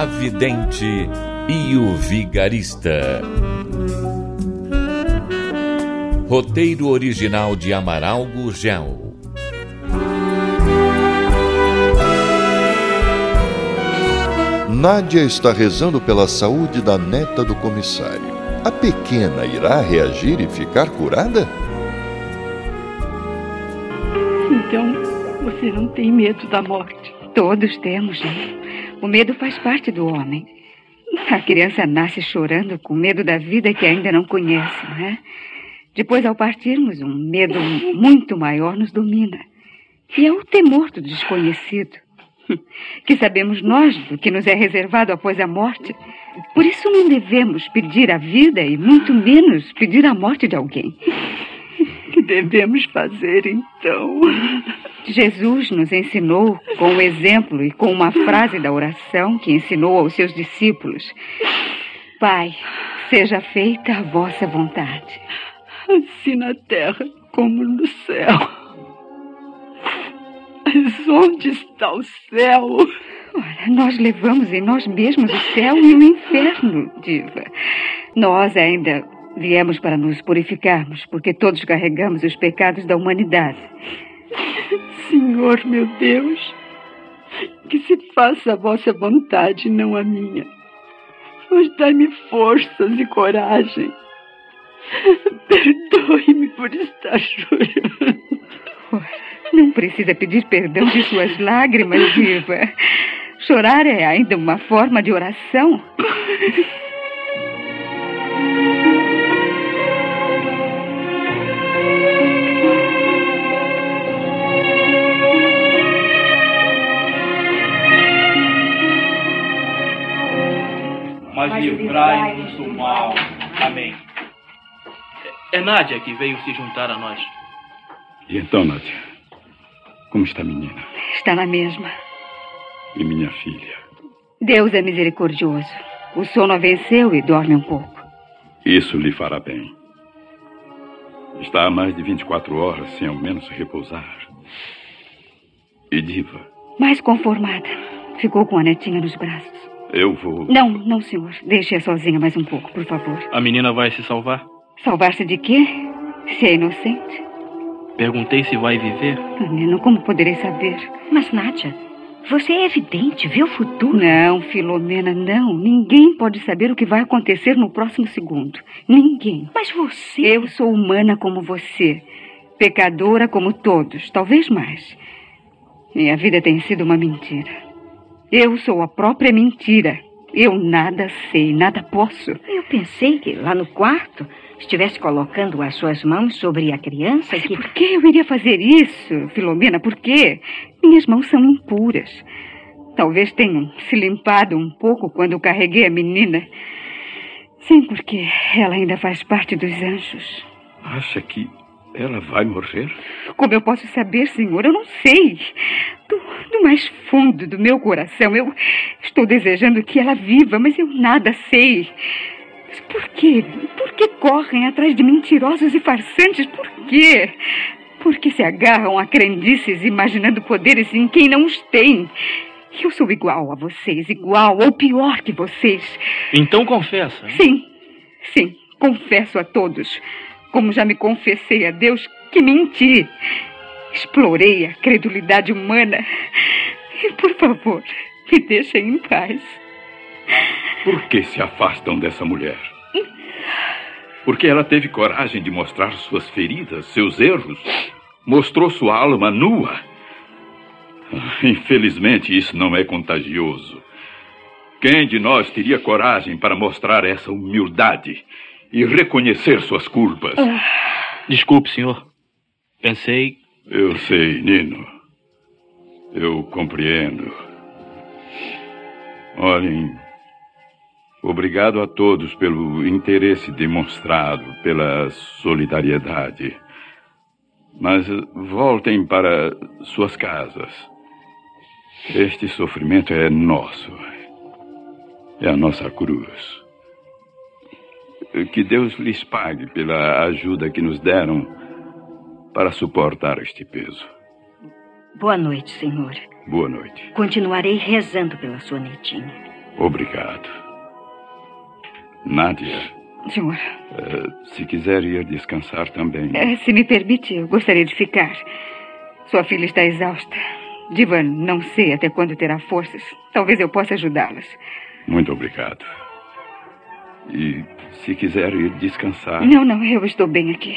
A Vidente e o Vigarista. Roteiro original de Amaral Gurgel. Nádia está rezando pela saúde da neta do comissário. A pequena irá reagir e ficar curada? Então, você não tem medo da morte? Todos temos, né? O medo faz parte do homem. A criança nasce chorando com medo da vida que ainda não conhece, não é? Depois, ao partirmos, um medo muito maior nos domina. E é o temor do desconhecido. Que sabemos nós do que nos é reservado após a morte. Por isso não devemos pedir a vida e muito menos pedir a morte de alguém. Que devemos fazer então? Jesus nos ensinou com o exemplo e com uma frase da oração que ensinou aos seus discípulos: Pai, seja feita a vossa vontade. Assim na terra como no céu. Mas onde está o céu? Ora, nós levamos em nós mesmos o céu e o inferno, Diva. Nós ainda viemos para nos purificarmos, porque todos carregamos os pecados da humanidade. Senhor, meu Deus, que se faça a vossa vontade, não a minha. Mas dai-me forças e coragem. Perdoe-me por estar chorando. Não precisa pedir perdão de suas lágrimas, Diva. Chorar é ainda uma forma de oração. Mas livrai-nos do mal. Amém. É Nádia que veio se juntar a nós. E então, Nádia? Como está a menina? Está na mesma. E minha filha? Deus é misericordioso. O sono a venceu e dorme um pouco. Isso lhe fará bem. Está há mais de 24 horas sem ao menos repousar. E diva? Mais conformada. Ficou com a netinha nos braços. Eu vou. Não, não, senhor. Deixe-a sozinha mais um pouco, por favor. A menina vai se salvar? Salvar-se de quê? Se é inocente. Perguntei se vai viver. Menino, como poderei saber? Mas, Nádia, você é evidente, vê o futuro. Não, Filomena, não. Ninguém pode saber o que vai acontecer no próximo segundo. Ninguém. Mas você. Eu sou humana como você. Pecadora como todos, talvez mais. Minha vida tem sido uma mentira. Eu sou a própria mentira. Eu nada sei, nada posso. Eu pensei que lá no quarto estivesse colocando as suas mãos sobre a criança Mas que... por que eu iria fazer isso, Filomena? Por quê? Minhas mãos são impuras. Talvez tenham se limpado um pouco quando carreguei a menina. Sim, porque ela ainda faz parte dos anjos. Acha que ela vai morrer? Como eu posso saber, senhor? Eu não sei. Do, do, mais fundo do meu coração, eu estou desejando que ela viva, mas eu nada sei. Mas por quê? Por que correm atrás de mentirosos e farsantes? Por quê? Por que se agarram a crendices imaginando poderes em quem não os tem? Eu sou igual a vocês, igual ou pior que vocês. Então confessa. Sim, sim, confesso a todos como já me confessei a Deus que menti. Explorei a credulidade humana. E, por favor, me deixem em paz. Por que se afastam dessa mulher? Porque ela teve coragem de mostrar suas feridas, seus erros. Mostrou sua alma nua. Infelizmente, isso não é contagioso. Quem de nós teria coragem para mostrar essa humildade e reconhecer suas culpas? Desculpe, senhor. Pensei. Eu sei, Nino. Eu compreendo. Olhem, obrigado a todos pelo interesse demonstrado, pela solidariedade. Mas voltem para suas casas. Este sofrimento é nosso. É a nossa cruz. Que Deus lhes pague pela ajuda que nos deram para suportar este peso. Boa noite, senhor. Boa noite. Continuarei rezando pela sua netinha. Obrigado. Nádia. Senhor. Uh, se quiser ir descansar também. Uh, se me permite, eu gostaria de ficar. Sua filha está exausta. Diva, não sei até quando terá forças. Talvez eu possa ajudá-las. Muito obrigado. E se quiser ir descansar. Não, não, eu estou bem aqui.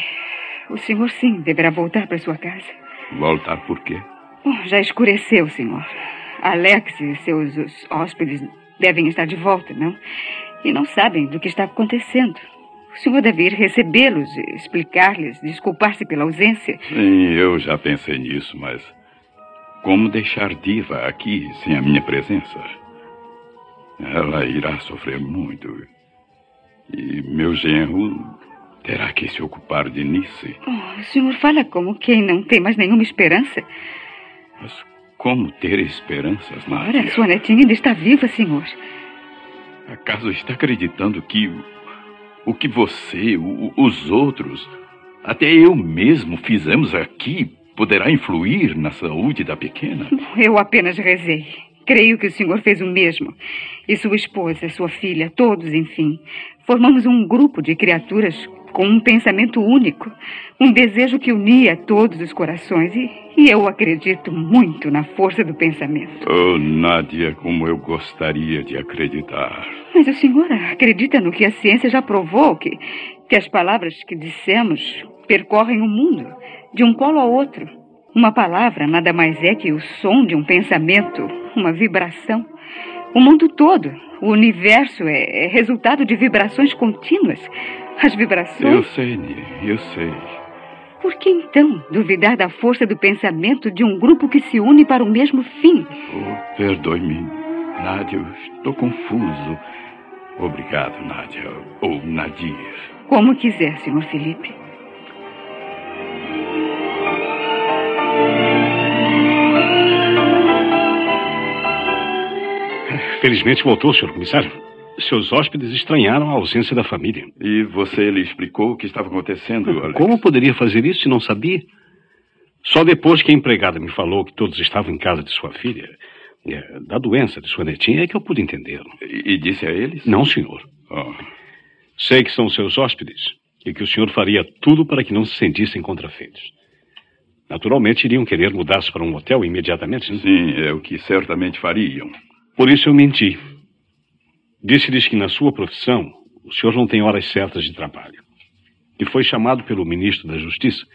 O senhor, sim, deverá voltar para sua casa. Voltar por quê? Bom, já escureceu, senhor. Alex e seus hóspedes devem estar de volta, não? E não sabem do que está acontecendo. O senhor deve ir recebê-los, explicar-lhes, desculpar-se pela ausência. Sim, eu já pensei nisso, mas como deixar Diva aqui sem a minha presença? Ela irá sofrer muito. E meu genro terá que se ocupar de Nice. Oh, o senhor fala como quem não tem mais nenhuma esperança. Mas como ter esperanças, Nádia? Ora, sua netinha ainda está viva, senhor. Acaso está acreditando que o que você, o, os outros, até eu mesmo fizemos aqui poderá influir na saúde da pequena? Eu apenas rezei. Creio que o senhor fez o mesmo. E sua esposa, sua filha, todos, enfim. Formamos um grupo de criaturas com um pensamento único, um desejo que unia todos os corações. E, e eu acredito muito na força do pensamento. Oh, Nádia, como eu gostaria de acreditar. Mas o senhor acredita no que a ciência já provou, que, que as palavras que dissemos percorrem o mundo, de um polo ao outro. Uma palavra nada mais é que o som de um pensamento, uma vibração. O mundo todo, o universo é, é resultado de vibrações contínuas. As vibrações. Eu sei, eu sei. Por que então duvidar da força do pensamento de um grupo que se une para o mesmo fim? Oh, Perdoe-me, Nádia, eu estou confuso. Obrigado, Nádia. Ou Nadir. Como quiser, senhor Felipe. Felizmente voltou, senhor comissário. Seus hóspedes estranharam a ausência da família. E você lhe explicou o que estava acontecendo, Alex? Como poderia fazer isso se não sabia? Só depois que a empregada me falou que todos estavam em casa de sua filha, é, da doença de sua netinha, é que eu pude entendê-lo. E, e, disse a eles? Não, senhor. Oh. Sei que são seus hóspedes e que o senhor faria tudo para que não se sentissem contrafeitos. Naturalmente iriam querer mudar-se para um hotel imediatamente, né? Sim, é o que certamente fariam. Por isso eu menti. Disse-lhes que na sua profissão o senhor não tem horas certas de trabalho. Que foi chamado pelo ministro da Justiça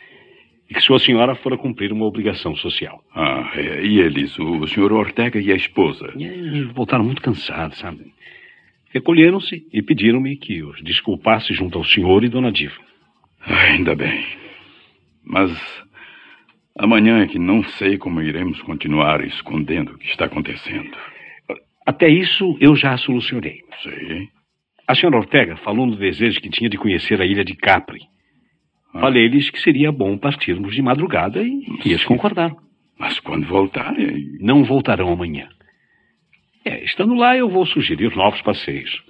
e que sua senhora fora cumprir uma obrigação social. Ah, é, e eles, o senhor Ortega e a esposa? E eles voltaram muito cansados, sabe? Recolheram-se e pediram-me que os desculpasse junto ao senhor e dona Diva. Ainda bem. Mas amanhã é que não sei como iremos continuar escondendo o que está acontecendo. Até isso eu já solucionei. Sim. A senhora Ortega falou no desejo que tinha de conhecer a ilha de Capri. Ah. Falei-lhes que seria bom partirmos de madrugada e, e eles concordaram. Mas quando voltarem. Não voltarão amanhã. É, estando lá, eu vou sugerir novos passeios.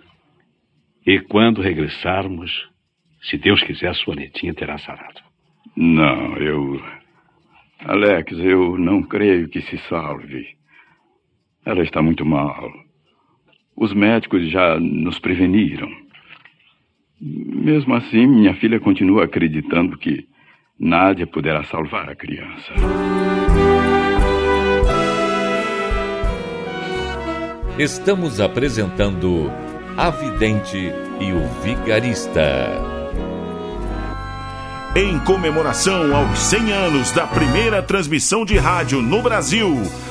E quando regressarmos, se Deus quiser, sua netinha terá sarado. Não, eu. Alex, eu não creio que se salve. Ela está muito mal. Os médicos já nos preveniram. Mesmo assim, minha filha continua acreditando que Nádia poderá salvar a criança. Estamos apresentando A Vidente e o Vigarista. Em comemoração aos 100 anos da primeira transmissão de rádio no Brasil,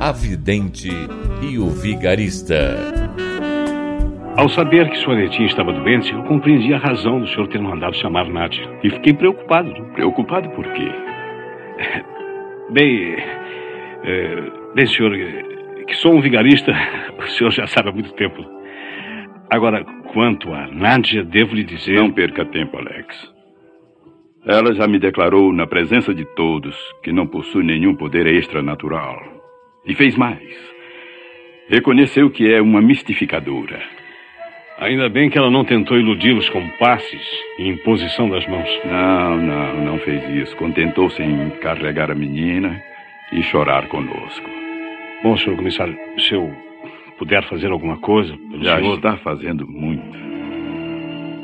A Vidente e o Vigarista. Ao saber que sua netinha estava doente, eu compreendi a razão do senhor ter mandado chamar Nádia. E fiquei preocupado. Preocupado por quê? Bem, é, bem, senhor, que sou um vigarista, o senhor já sabe há muito tempo. Agora, quanto a Nádia, devo lhe dizer. Não perca tempo, Alex. Ela já me declarou na presença de todos que não possui nenhum poder extranatural. E fez mais. Reconheceu que é uma mistificadora. Ainda bem que ela não tentou iludi-los com passes e imposição das mãos. Não, não, não fez isso. Contentou-se em carregar a menina e chorar conosco. Bom, senhor comissário, se eu puder fazer alguma coisa pelo Já senhor... está fazendo muito.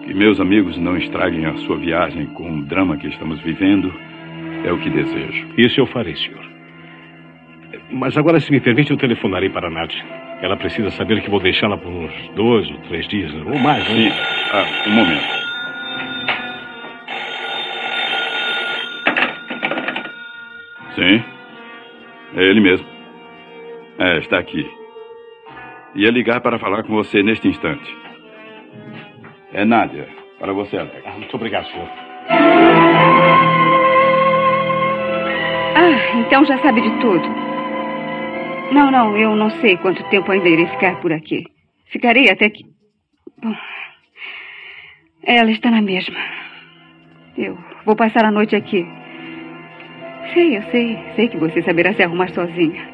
Que meus amigos não estraguem a sua viagem com o drama que estamos vivendo é o que desejo. Isso eu farei, senhor. Mas agora, se me permite, eu telefonarei para a Nádia. Ela precisa saber que vou deixá-la por uns dois ou três dias, ou mais. Né? Sim. Ah, um momento. Sim. É ele mesmo. É, está aqui. Ia ligar para falar com você neste instante. É Nádia. Para você, Alex. Ah, muito obrigado, senhor. Ah, então já sabe de tudo. Não, não, eu não sei quanto tempo ainda irei ficar por aqui. Ficarei até que. Bom, ela está na mesma. Eu vou passar a noite aqui. Sei, eu sei. Sei que você saberá se arrumar sozinha.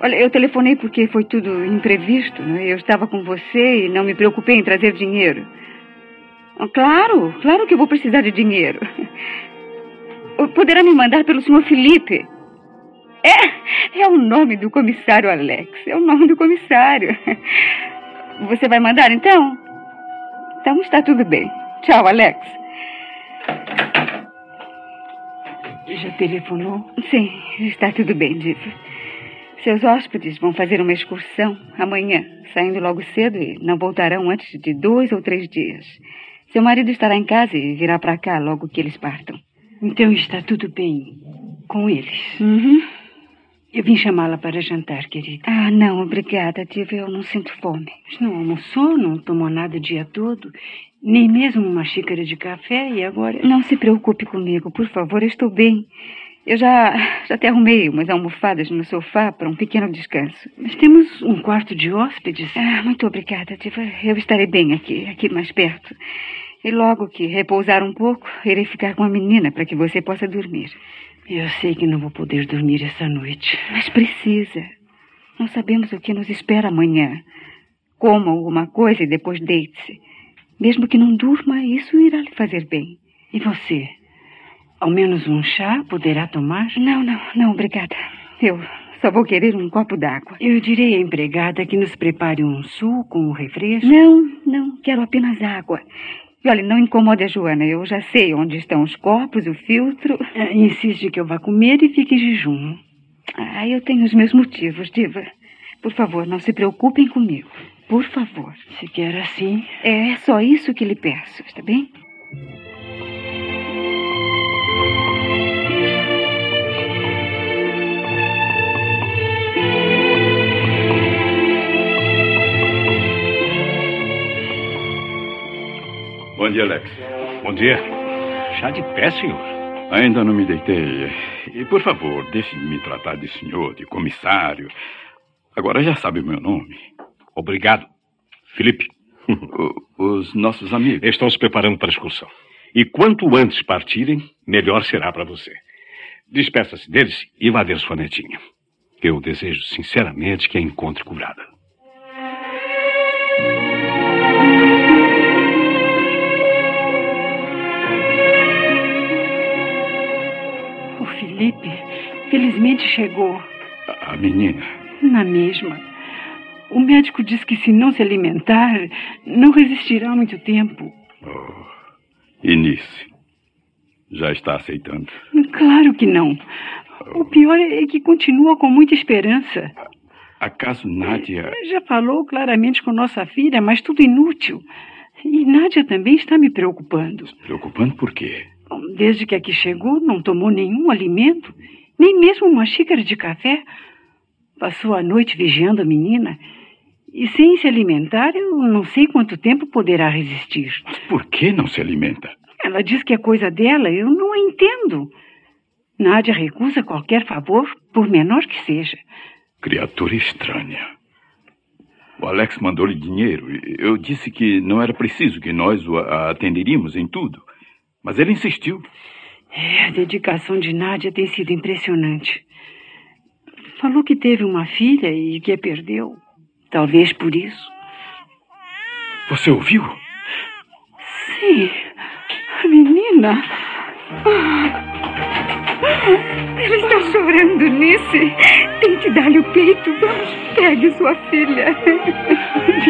Olha, eu telefonei porque foi tudo imprevisto. Né? Eu estava com você e não me preocupei em trazer dinheiro. Claro, claro que vou precisar de dinheiro. Poderá me mandar pelo senhor Felipe. É, é o nome do comissário Alex. É o nome do comissário. Você vai mandar então? Então está tudo bem. Tchau, Alex. Já telefonou? Sim, está tudo bem, Diva. Seus hóspedes vão fazer uma excursão amanhã, saindo logo cedo e não voltarão antes de dois ou três dias. Seu marido estará em casa e virá para cá logo que eles partam. Então está tudo bem com eles. Uhum. Eu vim chamá-la para jantar, querida. Ah, não, obrigada, Diva. Eu não sinto fome. Mas não almoçou, não tomou nada o dia todo, nem mesmo uma xícara de café e agora. Não se preocupe comigo, por favor, eu estou bem. Eu já, já até arrumei umas almofadas no sofá para um pequeno descanso. Mas temos um quarto de hóspedes. Ah, muito obrigada, Diva. Eu estarei bem aqui, aqui mais perto. E logo que repousar um pouco, irei ficar com a menina para que você possa dormir. Eu sei que não vou poder dormir essa noite. Mas precisa. Não sabemos o que nos espera amanhã. Coma alguma coisa e depois deite-se. Mesmo que não durma, isso irá lhe fazer bem. E você? Ao menos um chá poderá tomar? Não, não, não, obrigada. Eu só vou querer um copo d'água. Eu direi à empregada que nos prepare um suco, um refresco. Não, não, quero apenas água. E olha, não incomode a Joana. Eu já sei onde estão os copos, o filtro. É, insiste que eu vá comer e fique em jejum. Ah, eu tenho os meus motivos, Diva. Por favor, não se preocupem comigo. Por favor. Se quer assim. É só isso que lhe peço, está bem? Bom dia, Alex. Bom dia. Chá de pé, senhor? Ainda não me deitei. E, por favor, deixe-me tratar de senhor, de comissário. Agora já sabe o meu nome. Obrigado. Felipe. O, os nossos amigos. Estão se preparando para a excursão. E quanto antes partirem, melhor será para você. Despeça-se deles e vá ver sua netinha. Eu desejo sinceramente que a encontre curada. Felipe, felizmente chegou. A menina? Na mesma. O médico diz que se não se alimentar, não resistirá muito tempo. Oh, Inice. já está aceitando? Claro que não. O pior é que continua com muita esperança. Acaso Nádia. Já falou claramente com nossa filha, mas tudo inútil. E Nádia também está me preocupando. Preocupando por quê? Desde que aqui chegou, não tomou nenhum alimento, nem mesmo uma xícara de café. Passou a noite vigiando a menina. E sem se alimentar, eu não sei quanto tempo poderá resistir. Mas por que não se alimenta? Ela diz que é coisa dela, eu não a entendo. Nádia recusa qualquer favor, por menor que seja. Criatura estranha. O Alex mandou-lhe dinheiro. Eu disse que não era preciso, que nós o atenderíamos em tudo. Mas ele insistiu. É, a dedicação de Nádia tem sido impressionante. Falou que teve uma filha e que a perdeu. Talvez por isso. Você ouviu? Sim. A menina. Ela está chorando, Nice. Tente dar-lhe o peito. Vamos, pegue sua filha. A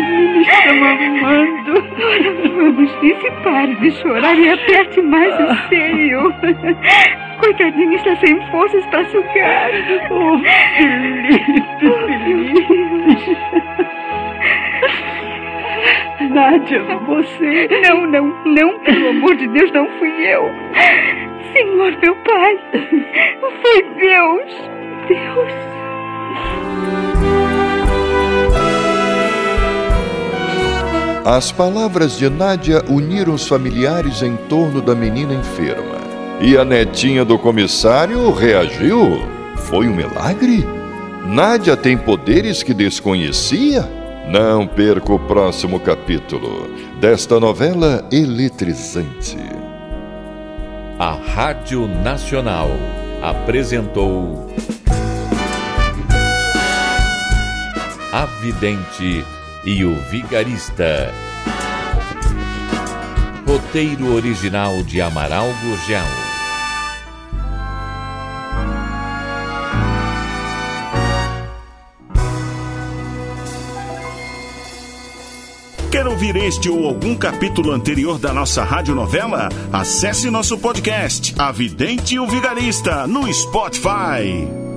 menina está mamando. Ora, vamos, Nice, pare de chorar e aperte mais o seio. Coitadinha está sem forças para sugar. Oh, Felipe, Felipe. Nádia, você. Não, não, não, pelo amor de Deus, não fui eu. Senhor, meu pai, foi Deus. Deus. As palavras de Nádia uniram os familiares em torno da menina enferma. E a netinha do comissário reagiu. Foi um milagre? Nádia tem poderes que desconhecia? Não perca o próximo capítulo desta novela eletrizante. A Rádio Nacional apresentou A Vidente e o Vigarista. Roteiro original de Amaral Gurgel. Quer ouvir este ou algum capítulo anterior da nossa radionovela? Acesse nosso podcast, A Vidente e o Vigarista, no Spotify.